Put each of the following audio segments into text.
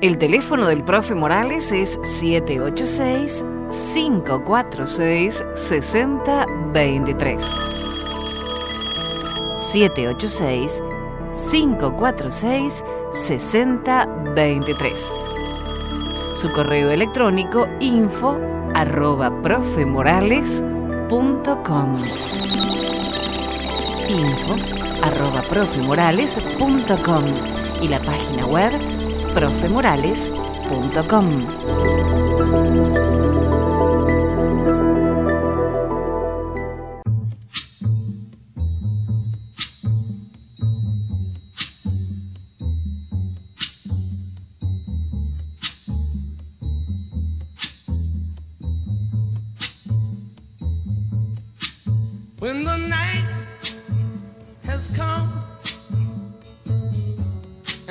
El teléfono del profe Morales es 786-546-6023. 786-546-6023. Su correo electrónico info arroba profemorales.com info arroba profemorales.com y la página web profemorales.com. When the night has come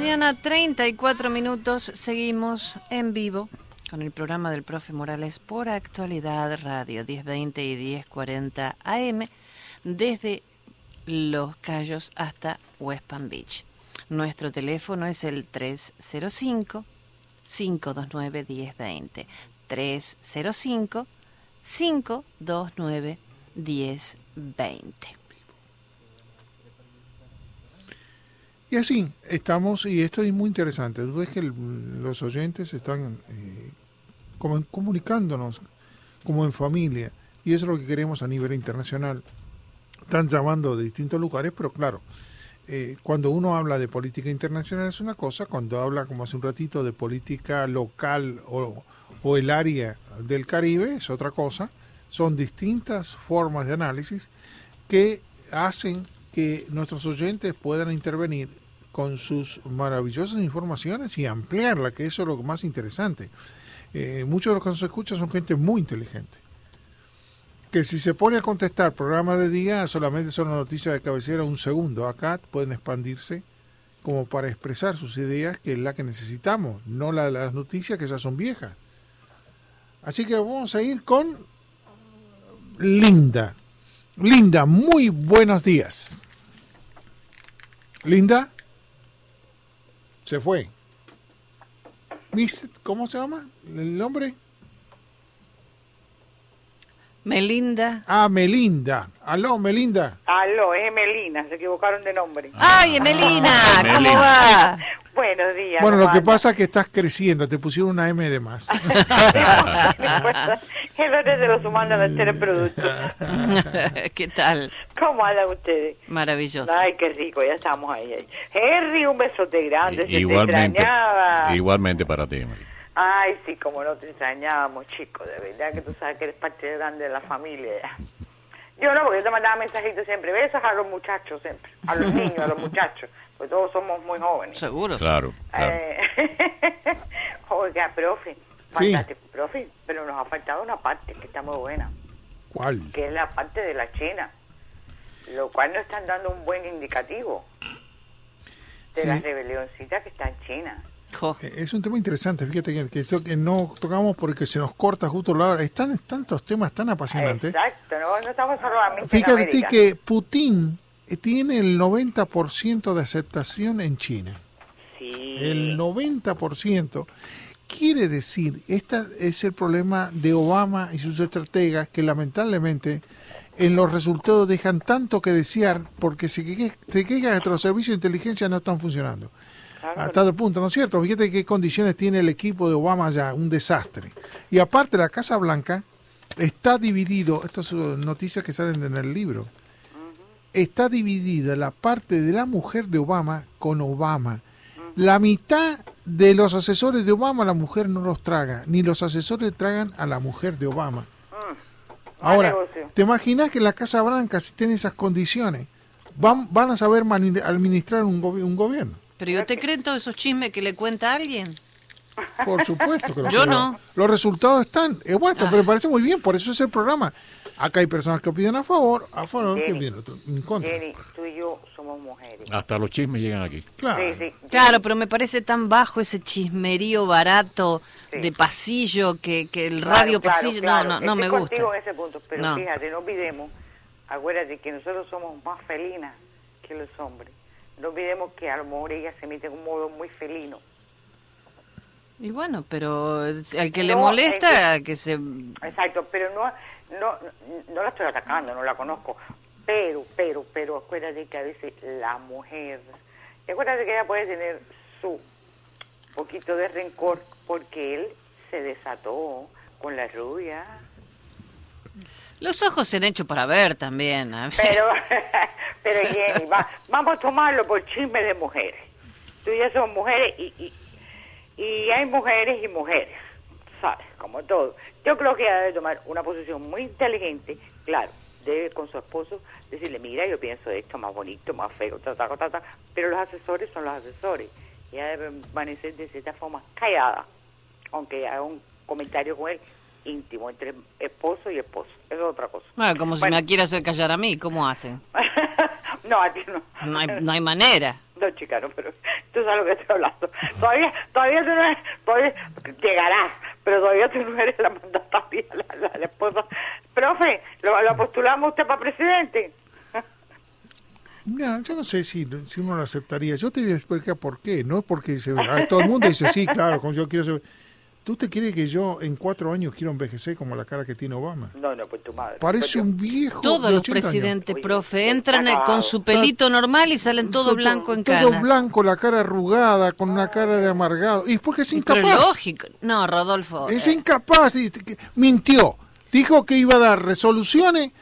Mañana, 34 minutos, seguimos en vivo con el programa del profe Morales por Actualidad Radio 1020 y 1040 AM desde Los Cayos hasta West Palm Beach. Nuestro teléfono es el 305 529 1020. 305 529 1020. Y así estamos, y esto es muy interesante. Tú ves que los oyentes están eh, como comunicándonos como en familia, y eso es lo que queremos a nivel internacional. Están llamando de distintos lugares, pero claro, eh, cuando uno habla de política internacional es una cosa, cuando habla, como hace un ratito, de política local o, o el área del Caribe es otra cosa. Son distintas formas de análisis que hacen que nuestros oyentes puedan intervenir con sus maravillosas informaciones y ampliarla, que eso es lo más interesante. Eh, muchos de los que nos escuchan son gente muy inteligente. Que si se pone a contestar programas de día, solamente son noticias de cabecera un segundo. Acá pueden expandirse como para expresar sus ideas, que es la que necesitamos, no la de las noticias que ya son viejas. Así que vamos a ir con Linda. Linda, muy buenos días. Linda. Se fue. ¿Cómo se llama el nombre? Melinda. Ah, Melinda. Aló, Melinda. Aló, es Emelina, se equivocaron de nombre. ¡Ay, Emelina! ¿Cómo Emelina. va? Buenos días. Bueno, ¿cómo lo que pasa es que estás creciendo, te pusieron una M de más. El orden de los humanos al ser el producto. ¿Qué tal? ¿Cómo andan ustedes? Maravilloso. Ay, qué rico, ya estamos ahí. Henry, un besote grande, se te Igualmente, extrañaba. igualmente para ti, Mari. Ay, sí, como no te extrañábamos, chico, de verdad que tú sabes que eres parte grande de la familia. Yo no, porque yo te mandaba mensajitos siempre, besos a los muchachos siempre, a los niños, a los muchachos, porque todos somos muy jóvenes. Seguro. Claro, claro. Eh, Oiga, profe, Sí. profe, pero nos ha faltado una parte que está muy buena, ¿Cuál? que es la parte de la China, lo cual nos están dando un buen indicativo de Sí. la rebelioncita que está en China. Eh, Es un tema interesante, fíjate que, que esto que no tocamos porque se nos corta justo la hora. Están tantos temas tan apasionantes. Exacto, no, no estamos solamente Fíjate que Putin eh, tiene el 90% de aceptación en China. Sí. El 90% quiere decir, este es el problema de Obama y sus estrategas que lamentablemente en los resultados dejan tanto que desear porque se, que- se quejan de que los servicios de inteligencia no están funcionando. Claro. A tal punto, ¿no es cierto? Fíjate qué condiciones tiene el equipo de Obama ya, un desastre. Y aparte la Casa Blanca está dividido, estas son noticias que salen en el libro, está dividida la parte de la mujer de Obama con Obama. La mitad de los asesores de Obama la mujer no los traga, ni los asesores tragan a la mujer de Obama. Ahora, negocio. ¿te imaginas que en la Casa Blanca, si tiene esas condiciones, van, van a saber administrar un gobierno? ¿Pero yo te creen todos esos chismes que le cuenta alguien? Por supuesto que lo Yo creo. no. Los resultados están. Eh, bueno, pero me parece muy bien, por eso es el programa. Acá hay personas que opinan a favor, a favor, que Jenny, opinan otro- en contra. Jenny, tú y yo somos mujeres. Hasta los chismes llegan aquí. Claro. Sí, sí. Claro, pero me parece tan bajo ese chismerío barato Sí. de pasillo que, que el Claro, radio claro, pasillo claro. no no no Estoy me gusta. contigo en ese punto, pero No. fíjate, no olvidemos, acuérdate que nosotros somos más felinas que los hombres. No olvidemos que a lo mejor ella se mete en un modo muy felino. Y bueno, pero al que le molesta que se Exacto, pero no, no, no la estoy atacando, no la conozco. Pero, pero, pero acuérdate que a veces la mujer, acuérdate que ella puede tener su poquito de rencor porque él se desató con la rubia. Los ojos se han hecho para ver también. a ver. Pero, pero Jenny, va- vamos a tomarlo por chisme de mujeres. Tú y yo somos mujeres y, y, y hay mujeres y mujeres, ¿sabes? Como todo. Yo creo que ella debe tomar una posición muy inteligente, claro, debe con su esposo decirle, mira, yo pienso esto más bonito, más feo, ta, ta, ta, ta, pero los asesores son los asesores. Y ella debe permanecer de cierta forma callada, aunque haga un comentario con él íntimo entre esposo y esposo. Eso es otra cosa. Bueno, como si Bueno. me quiere hacer callar a mí, ¿cómo hacen? no, a ti no. No hay, no hay manera. No, chica, no, pero tú sabes lo que estoy hablando. Todavía, todavía tú no eres, todavía llegarás, pero todavía tú no eres la mandataria, la, la, la esposa. Profe, ¿lo, lo postulamos usted para presidente? Mira, yo no sé si, si uno lo aceptaría. Yo te voy a explicar por qué. No es porque se, ah, todo el mundo dice, sí, claro, como yo quiero ser... ¿Tú te crees que yo en cuatro años quiero envejecer como la cara que tiene Obama? No, no, pues tu madre. Parece Pues un viejo Todos de los 80 años. presidentes, profe, entran con su pelito normal y salen todo blanco en Todo cara. blanco, la cara arrugada, con una cara de amargado. Y es porque es Pero incapaz. lógico. No, Rodolfo. Es eh, incapaz. y- que- Mintió. Dijo que iba a dar resoluciones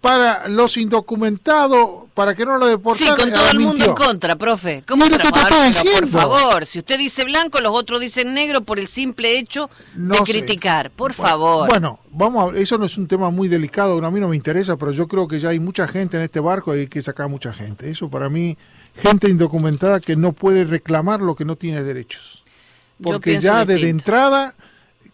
para los indocumentados, para que no lo Sí, deportaran. con todo ah, el mundo en contra, profe. ¿Cómo Pero, Por favor, si usted dice blanco, los otros dicen negro por el simple hecho No de sé. criticar. Por Bueno, favor. Bueno, vamos a, eso no es un tema muy delicado, a mí no me interesa, pero yo creo que ya hay mucha gente en este barco y hay que sacar mucha gente. Eso para mí, gente indocumentada que no puede reclamar lo que no tiene derechos. Porque ya desde distinto. entrada cu-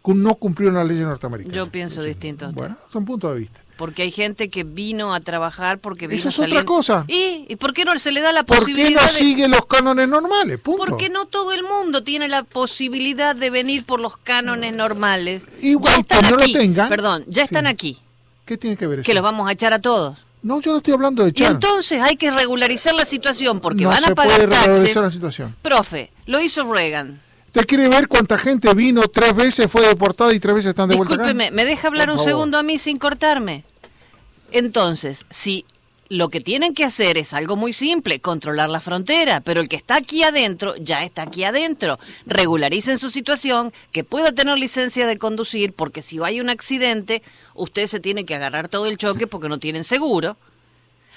no cumplieron la ley norteamericana. Yo pienso distinto a. Bueno, son puntos de vista. Porque hay gente que vino a trabajar porque vino Eso es otra cosa. ¿Y? ¿Y por qué no se le da la ¿Por qué posibilidad no de... sigue los cánones normales? Punto. Porque no todo el mundo tiene la posibilidad de venir por los cánones normales. Igual que no lo tengan. Perdón, ya están Sí. aquí. ¿Qué tiene que ver eso? Que los vamos a echar a todos. No, yo no estoy hablando de Y echar. entonces hay que regularizar la situación porque no van se a pagar puede taxes. regularizar la situación. Profe, lo hizo Reagan. ¿Usted quiere ver cuánta gente vino tres veces, fue deportada y tres veces están de vuelta acá? Discúlpeme, ¿me deja hablar Por un favor. segundo a mí sin cortarme? Entonces, si lo que tienen que hacer es algo muy simple, controlar la frontera, pero el que está aquí adentro, ya está aquí adentro. Regularicen su situación, que pueda tener licencia de conducir, porque si hay un accidente, usted se tiene que agarrar todo el choque porque no tienen seguro.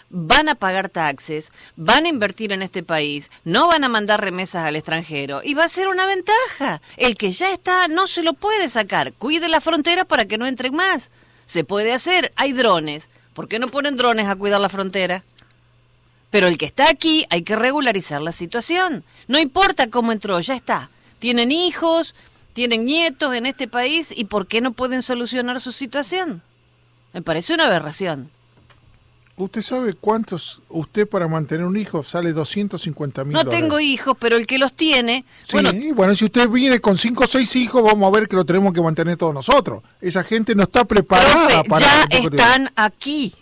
Van a pagar taxes, van a invertir en este país, no van a mandar remesas al extranjero y va a ser una ventaja. El que ya está no se lo puede sacar. Cuide la frontera para que no entren más. Se puede hacer, hay drones. ¿Por qué no ponen drones a cuidar la frontera? Pero el que está aquí hay que regularizar la situación. No importa cómo entró, ya está. Tienen hijos, tienen nietos en este país y ¿por qué no pueden solucionar su situación? Me parece una aberración. ¿Usted sabe cuántos, usted para mantener un hijo sale 250 mil No tengo hijos, pero el que los tiene, Sí, bueno, bueno, si usted viene con cinco o seis hijos, vamos a ver que lo tenemos que mantener todos nosotros. Esa gente no está preparada profe, para... ya de- están aquí.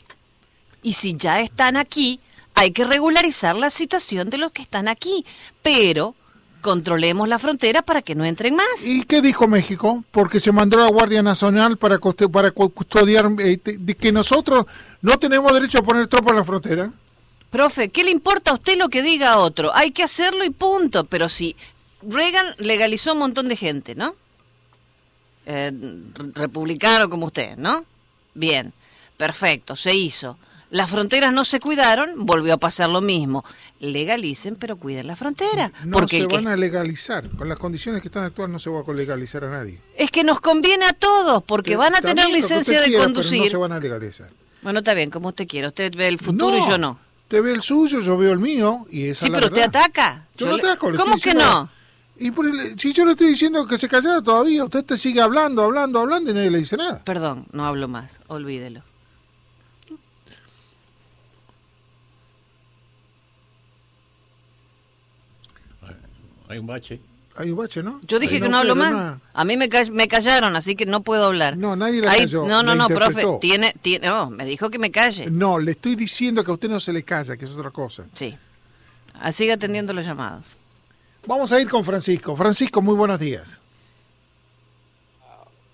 Y si ya están aquí, hay que regularizar la situación de los que están aquí. Pero controlemos la frontera para que no entren más. ¿Y qué dijo México? Porque se mandó a la Guardia Nacional para, para cu- custodiar eh, de, que nosotros no tenemos derecho a poner tropas en la frontera. Profe, ¿qué le importa a usted lo que diga otro? Hay que hacerlo y punto. Pero si Reagan legalizó un montón de gente, ¿no? Eh, republicano como usted, ¿no? Bien, perfecto, se hizo. Las fronteras no se cuidaron, volvió a pasar lo mismo. Legalicen, pero cuiden la frontera. No porque se que van a legalizar. Con las condiciones que están actuales no se va a legalizar a nadie. Es que nos conviene a todos, porque van a tener licencia de quiera, pero conducir. no se van a legalizar. Bueno, está bien, como usted quiera. Usted ve el futuro y yo no. Usted ve el suyo, yo veo el mío. Y esa Sí, la pero usted ataca. Yo Yo le- ataco. le ¿Cómo que diciendo- no? Y por el- si yo le estoy diciendo que se callara todavía, usted te sigue hablando, hablando, hablando y nadie le dice nada. Perdón, no hablo más. Olvídelo. Hay un bache. Hay un bache, ¿no? Yo dije que no hablo más. A mí me, ca- me callaron, así que no puedo hablar. No, nadie la Ahí- calló, No, no, no, profe. Tiene, tiene, no, me dijo que me calle. No, le estoy diciendo que a usted no se le calla, que es otra cosa. Sí. Ah, Siga atendiendo los llamados. Vamos a ir con Francisco. Francisco, muy buenos días.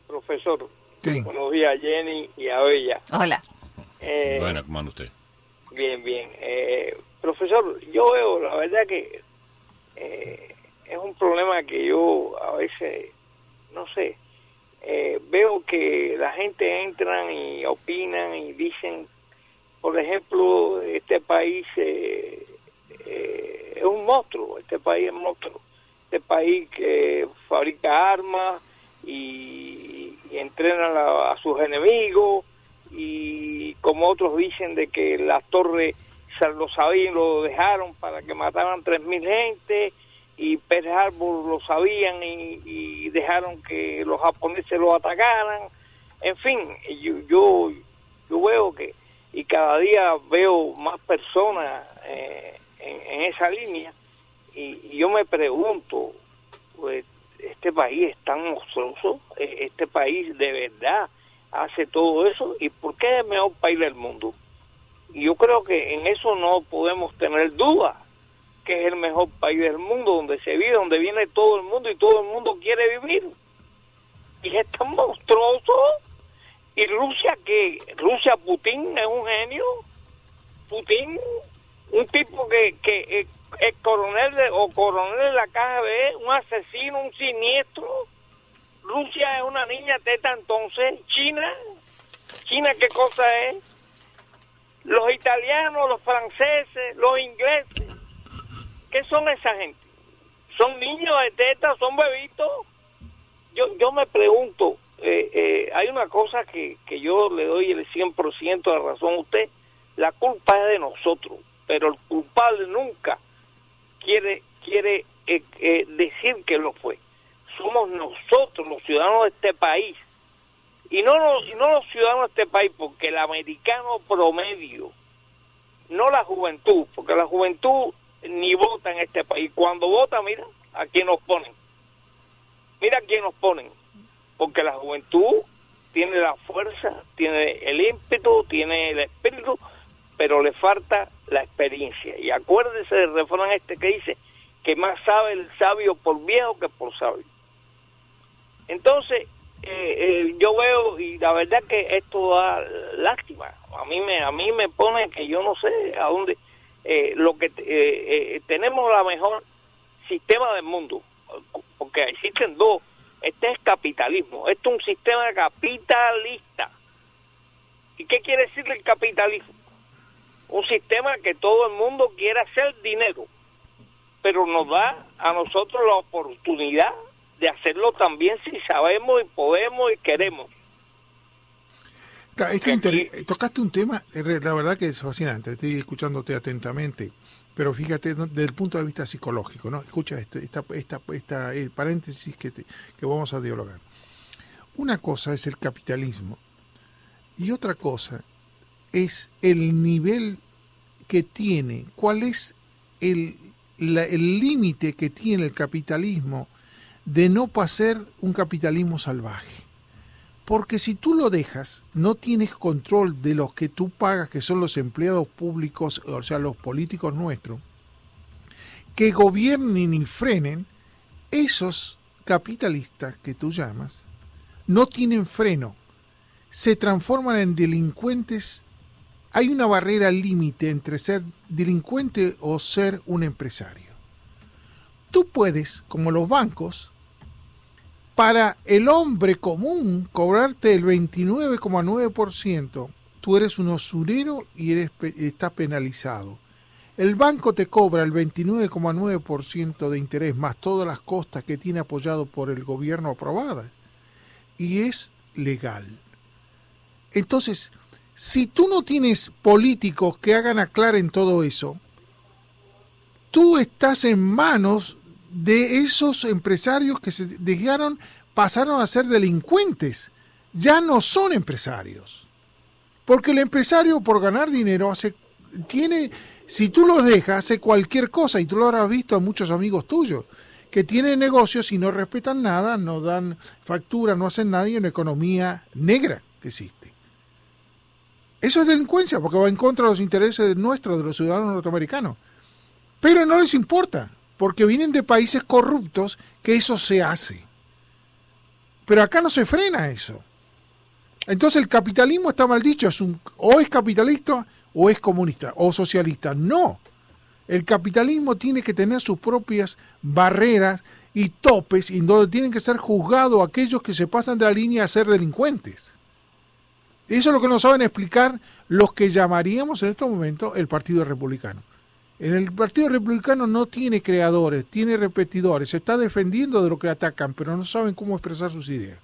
Profesor, Sí. buenos días Jenny y a Bella. Hola. Eh, Bueno, ¿cómo anda usted? Bien, bien. Eh, profesor, yo veo, la verdad que eh, es un problema que yo a veces, no sé, eh, veo que la gente entran y opinan y dicen, por ejemplo, este país eh, eh, es un monstruo, este país es monstruo, este país que fabrica armas y, entrena a, sus enemigos y como otros dicen de que las torres lo sabían, lo dejaron para que mataran 3.000 gente y Pearl Harbor lo sabían y, dejaron que los japoneses lo atacaran. En fin, yo, yo, veo que, y cada día veo más personas eh, en, esa línea y, yo me pregunto, pues, este país es tan monstruoso, Eh, este país de verdad hace todo eso y por qué es el mejor país del mundo. Y yo creo que en eso no podemos tener duda que es el mejor país del mundo, donde se vive, donde viene todo el mundo y todo el mundo quiere vivir. Y es tan monstruoso. Y Rusia, que Rusia, Putin es un genio. Putin, un tipo que, que es, coronel de- o coronel de la KGB, un asesino, un siniestro. Rusia es una niña teta entonces. China, China, ¿qué cosa es? Los italianos, los franceses, los ingleses. ¿Qué son esa gente? ¿Son niños de teta? ¿Son bebitos? Yo, yo me pregunto, eh, eh, hay una cosa que, que yo le doy el 100% de razón a usted. La culpa es de nosotros, pero el culpable nunca quiere, quiere eh, eh, decir que lo fue. Somos nosotros, los ciudadanos de este país. Y no, los, y no los ciudadanos de este país, porque el americano promedio, no la juventud, porque la juventud ni vota en este país. Cuando vota, mira, a quién nos ponen. Mira a quién nos ponen. Porque la juventud tiene la fuerza, tiene el ímpetu, tiene el espíritu, pero le falta la experiencia. Y acuérdese del refrán este que dice que más sabe el sabio por viejo que por sabio. Entonces, eh, eh, yo veo y la verdad que esto da lástima. A mí me a mí me pone que yo no sé a dónde eh, lo que tenemos la mejor sistema del mundo, porque existen dos. Este es capitalismo, este es un sistema capitalista. ¿Y qué quiere decir el capitalismo? Un sistema que todo el mundo quiere hacer dinero, pero nos da a nosotros la oportunidad de hacerlo también si sabemos y podemos y queremos. Tocaste un tema, eh, la verdad que es fascinante, estoy escuchándote atentamente, pero fíjate desde el punto de vista psicológico, ¿no? Escucha este, esta, esta, esta eh, paréntesis que, que vamos a dialogar. Una cosa es el capitalismo y otra cosa es el nivel que tiene, cuál es el límite que tiene el capitalismo de no pasar un capitalismo salvaje. Porque si tú lo dejas, no tienes control de los que tú pagas, que son los empleados públicos, o sea, los políticos nuestros, que gobiernen y frenen, esos capitalistas que tú llamas, no tienen freno, se transforman en delincuentes. Hay una barrera límite entre ser delincuente o ser un empresario. Tú puedes, como los bancos, para el hombre común, cobrarte el 29,9%, tú eres un usurero y estás penalizado. El banco te cobra el 29,9% de interés más todas las costas que tiene apoyado por el gobierno aprobada. Y es legal. Entonces, si tú no tienes políticos que hagan aclaren todo eso, tú estás en manos de esos empresarios que se dejaron, pasaron a ser delincuentes. Ya no son empresarios. Porque el empresario por ganar dinero hace, tiene, si tú los dejas, hace cualquier cosa, y tú lo habrás visto a muchos amigos tuyos, que tienen negocios y no respetan nada, no dan factura, no hacen nada y una economía negra que existe. Eso es delincuencia, porque va en contra de los intereses nuestros, de los ciudadanos norteamericanos. Pero no les importa porque vienen de países corruptos que eso se hace. Pero acá no se frena eso. Entonces el capitalismo está mal dicho, es un, o es capitalista o es comunista o socialista. No, el capitalismo tiene que tener sus propias barreras y topes y donde tienen que ser juzgados aquellos que se pasan de la línea a ser delincuentes. Eso es lo que nos saben explicar los que llamaríamos en estos momentos el Partido Republicano. En el Partido Republicano no tiene creadores, tiene repetidores, se está defendiendo de lo que atacan, pero no saben cómo expresar sus ideas.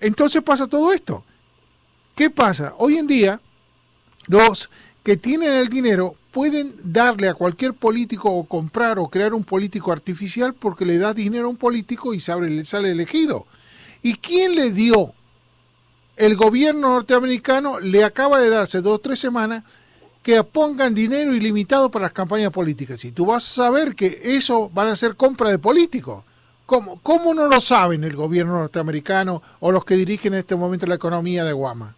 Entonces pasa todo esto. ¿Qué pasa? Hoy en día, los que tienen el dinero pueden darle a cualquier político o comprar o crear un político artificial porque le da dinero a un político y sale, sale elegido. ¿Y quién le dio? El gobierno norteamericano le acaba de darse dos o tres semanas que pongan dinero ilimitado para las campañas políticas. Y tú vas a saber que eso van a ser compra de políticos. ¿Cómo, ¿Cómo no lo saben el gobierno norteamericano o los que dirigen en este momento la economía de Guama?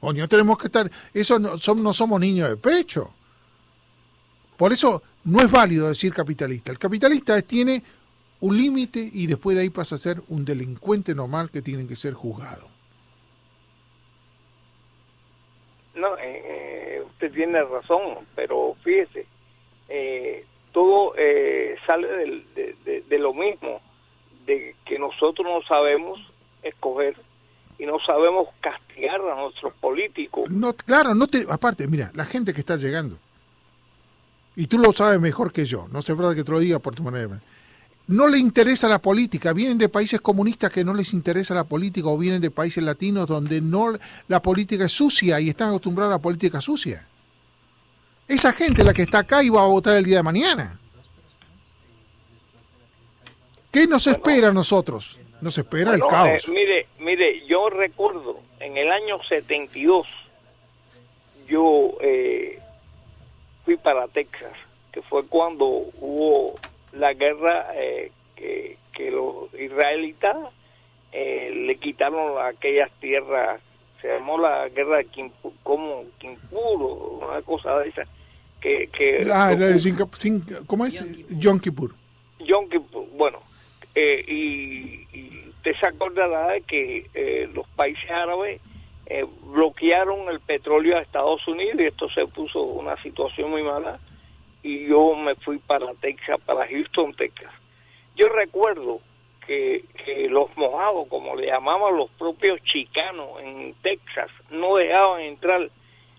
no tenemos que estar... Eso no, no somos niños de pecho. Por eso no es válido decir capitalista. El capitalista tiene un límite y después de ahí pasa a ser un delincuente normal que tiene que ser juzgado. No, eh, eh, usted tiene razón, pero fíjese, eh, todo eh, sale de, de, lo mismo, de que nosotros no sabemos escoger y no sabemos castigar a nuestros políticos. No, claro, no te, aparte, mira, la gente que está llegando, y tú lo sabes mejor que yo, no sé verdad que te lo diga por tu manera no le interesa la política, vienen de países comunistas que no les interesa la política o vienen de países latinos donde no la política es sucia y están acostumbrados a la política sucia. Esa gente la que está acá iba a votar el día de mañana. ¿Qué nos espera a nosotros? Nos espera el caos. Eh, mire, mire, yo recuerdo en el año 72 yo eh, fui para Texas, que fue cuando hubo la guerra eh, que, los israelitas eh, le quitaron aquellas tierras, se llamó la guerra de Kimpur, como Kimpur, una cosa de esa, que, que Ah, la de Sinca- Sin- ¿Cómo es? Yom Kippur. Yom Kippur, bueno, eh, y, y usted se acordará de que eh, los países árabes eh, bloquearon el petróleo a Estados Unidos y esto se puso una situación muy mala y yo me fui para Texas, para Houston, Texas. Yo recuerdo que, los mojados, como le llamaban los propios chicanos en Texas, no dejaban entrar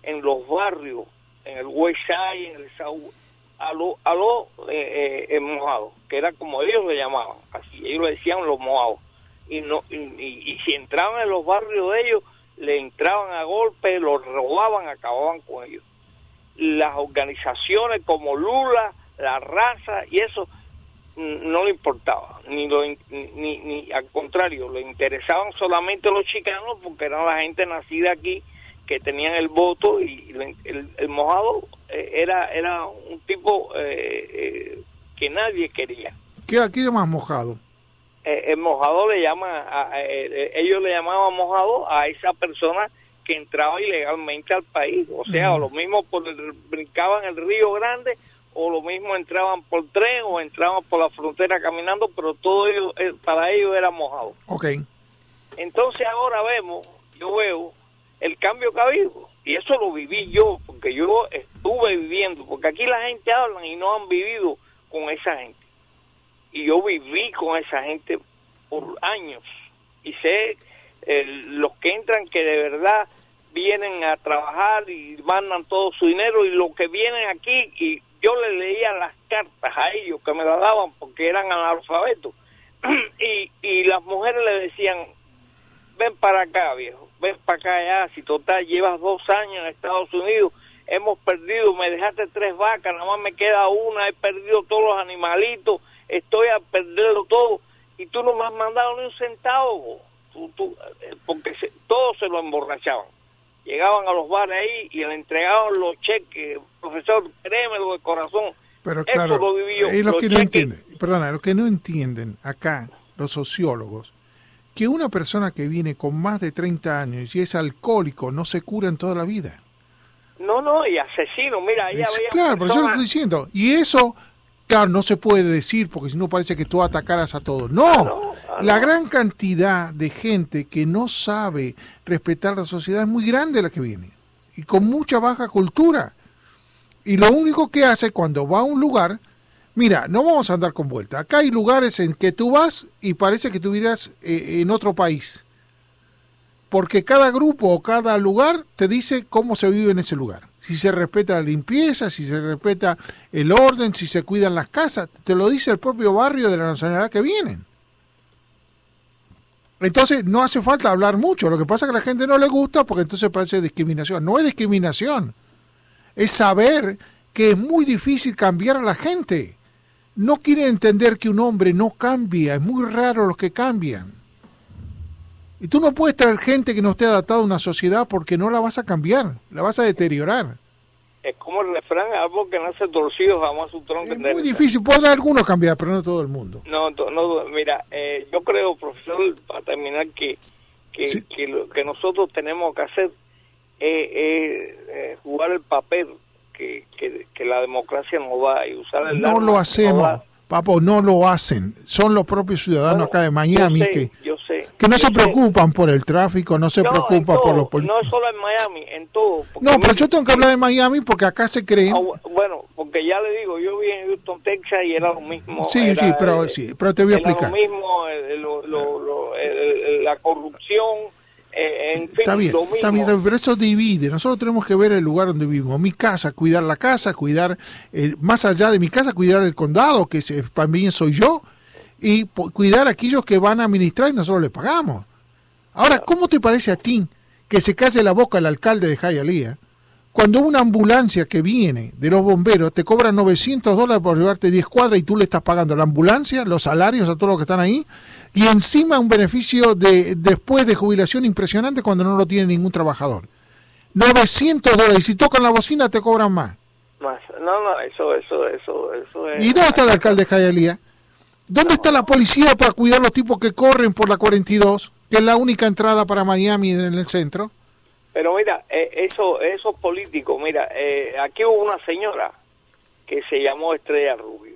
en los barrios, en el West Side, en el South, a los a lo, eh, eh, mojados, que era como ellos le llamaban, así ellos le decían los mojados. Y, no, y, y- y si entraban en los barrios de ellos, le entraban a golpe, los robaban, acababan con ellos. Las organizaciones como Lula, la raza y eso, mm, no le importaba, ni, lo, ni, ni al contrario, le interesaban solamente los chicanos porque eran la gente nacida aquí que tenían el voto y le- el, el mojado eh, era era un tipo eh, eh, que nadie quería. ¿Qué aquí más mojado? Eh, el mojado le llama, a- a- eh, ellos le llamaban mojado a esa persona que entraba ilegalmente al país, o sea, o lo mismo por el, brincaban el Río Grande o lo mismo entraban por tren o entraban por la frontera caminando, pero todo ello, eh, para ellos era mojado. Ok. Entonces ahora vemos, yo veo el cambio que ha habido. Y eso lo viví yo, porque yo estuve viviendo, porque aquí la gente habla y no han vivido con esa gente. Y yo viví con esa gente por años. Y sé eh, los que entran que de verdad vienen a trabajar y mandan todo su dinero y los que vienen aquí y yo les leía las cartas a ellos que me las daban porque eran analfabetos y, y las mujeres le decían ven para acá, viejo, ven para acá ya, si total llevas dos años en Estados Unidos, hemos perdido, me dejaste tres vacas, nada más me queda una, he perdido todos los animalitos, estoy a perderlo todo, y tú no me has mandado ni un centavo, tú, tú, eh, porque se- todos se lo emborrachaban. Llegaban a los bares ahí y le entregaban los cheques, profesor, créemelo de corazón. Pero claro, lo lo los que no entienden, perdona, lo que no entienden acá los sociólogos, que una persona que viene con más de 30 años y es alcohólico no se cura en toda la vida. No, no, y asesino, mira, ahí Es- había claro, pero yo lo personas- estoy diciendo. Y eso, claro, no se puede decir porque si no parece que tú atacaras a todos. No, no, ah, la gran cantidad de gente que no sabe respetar la sociedad es muy grande la que viene y con mucha baja cultura. Y lo único que hace cuando va a un lugar, mira, no vamos a andar con vuelta. Acá hay lugares en que tú vas y parece que estuvieras eh, en otro país. Porque cada grupo o cada lugar te dice cómo se vive en ese lugar. Si se respeta la limpieza, si se respeta el orden, si se cuidan las casas. Te lo dice el propio barrio de la nacionalidad que vienen. Entonces no hace falta hablar mucho. Lo que pasa es que a la gente no le gusta porque entonces parece discriminación. No es discriminación. Es saber que es muy difícil cambiar a la gente. No quieren entender que un hombre no cambia. Es muy raro los que cambian. Y tú no puedes traer gente que no esté adaptada a una sociedad porque no la vas a cambiar, la vas a deteriorar. Es como el refrán, algo que nace torcido jamás su tronco Es muy difícil, podrá algunos cambiar, pero no todo el mundo. No, no, mira, eh, yo creo, profesor, para terminar, que que, Sí. que lo que nosotros tenemos que hacer es, es, eh, jugar el papel que, que, que la democracia nos da y usar el No lo hacemos, papo, no lo hacen. Son los propios ciudadanos Bueno, acá de Miami yo sé, que, yo que no se preocupan por el tráfico, no se No, preocupan por los poli- No es solo en Miami, en todo. No, pero yo tengo que hablar de Miami porque acá se creen. Ah, bu- bueno, porque ya le digo, yo vi en Houston, Texas y era lo mismo. Sí, era, sí, pero eh, sí, pero te voy a era explicar. lo mismo, eh, lo- lo- el- la corrupción, eh, en fin, Está bien, lo mismo. está bien, pero eso divide. Nosotros tenemos que ver el lugar donde vivimos. Mi casa, cuidar la casa, cuidar, eh, más allá de mi casa, cuidar el condado, que se- también soy yo, y cuidar a aquellos que van a administrar y nosotros les pagamos. Ahora, ¿cómo te parece a ti que se calle la boca el alcalde de Hialeah cuando una ambulancia que viene de los bomberos te cobra 900 dólares por llevarte 10 cuadras y tú le estás pagando la ambulancia, los salarios a todos los que están ahí y encima un beneficio de después de jubilación impresionante cuando no lo tiene ningún trabajador? 900 dólares y si tocan la bocina te cobran más. Más- No, no, eso, eso, eso, eso es... ¿Y dónde está el alcalde de Hialeah? ¿Dónde está la policía para cuidar los tipos que corren por la 42, que es la única entrada para Miami en el centro? Pero mira, eh, eso, esos políticos, mira, eh, aquí hubo una señora que se llamó Estrella Rubio.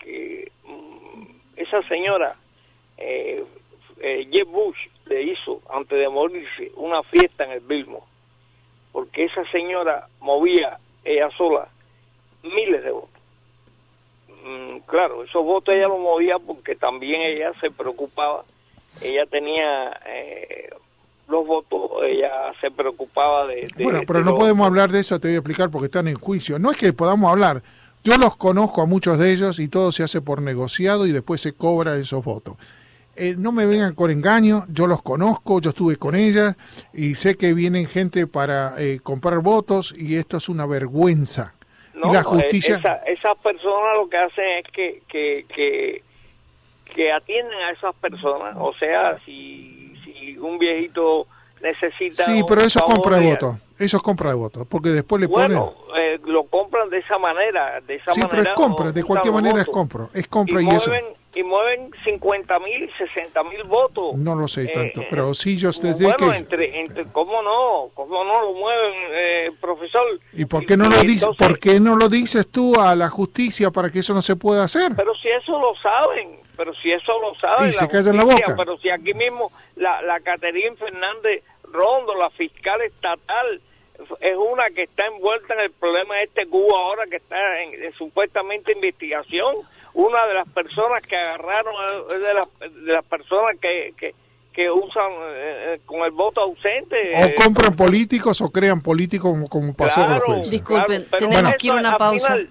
que mm, esa señora, eh, eh, Jeb Bush le hizo, antes de morirse, una fiesta en el Bilmo. Porque esa señora movía ella sola miles de votos. Mm, claro, esos votos ella los movía porque también ella se preocupaba, ella tenía eh, los votos, ella se preocupaba de... de- Bueno, pero de no los- podemos hablar de eso, te voy a explicar porque están en juicio. No es que podamos hablar, yo los conozco a muchos de ellos y todo se hace por negociado y después se cobra esos votos. Eh, no me vengan con engaño, yo los conozco, yo estuve con ellas y sé que vienen gente para eh, comprar votos y esto es una vergüenza. No, y la justicia... esa- esas personas lo que hacen es que, que, que, que atienden a esas personas. O sea, si, si un viejito necesita. Sí, pero eso es compra de votos, eso es compra de votos, porque después le Bueno, ponen... eh, lo compran de esa manera. De esa Sí, pero manera es compra, de cualquier manera es votos. compra, es compra y, y, eso. mueven, y mueven 50 mil y 60 mil votos. No lo sé Eh, tanto, eh, pero sí yo sé bueno, que... entre, entre, ¿cómo no? ¿Cómo no lo mueven, eh, profesor? ¿Y por qué no lo dices? entonces- ¿Por qué no lo dices tú a la justicia para que eso no se pueda hacer? Pero si eso lo saben, pero si eso lo saben. Y se callan la justicia, boca. Pero si aquí mismo la, la Caterín Fernández Rondo, la fiscal estatal, es una que está envuelta en el problema de este Cuba ahora que está en, en supuestamente investigación. Una de las personas que agarraron es de las, de las personas que, que, que usan eh, eh, con el voto ausente. O eh, compran políticos o crean políticos como, como pasó con los claro. Disculpen, tenemos eso que ir a una pausa. final-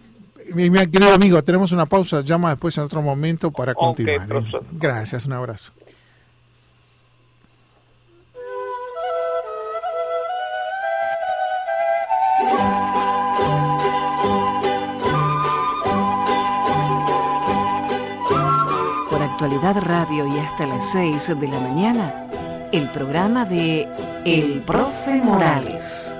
Mi, mi querido amigo, tenemos una pausa, llama después en otro momento para continuar. ¿eh? Gracias, un abrazo. Actualidad Radio y hasta las 6 de la mañana, el programa de El Profe Morales.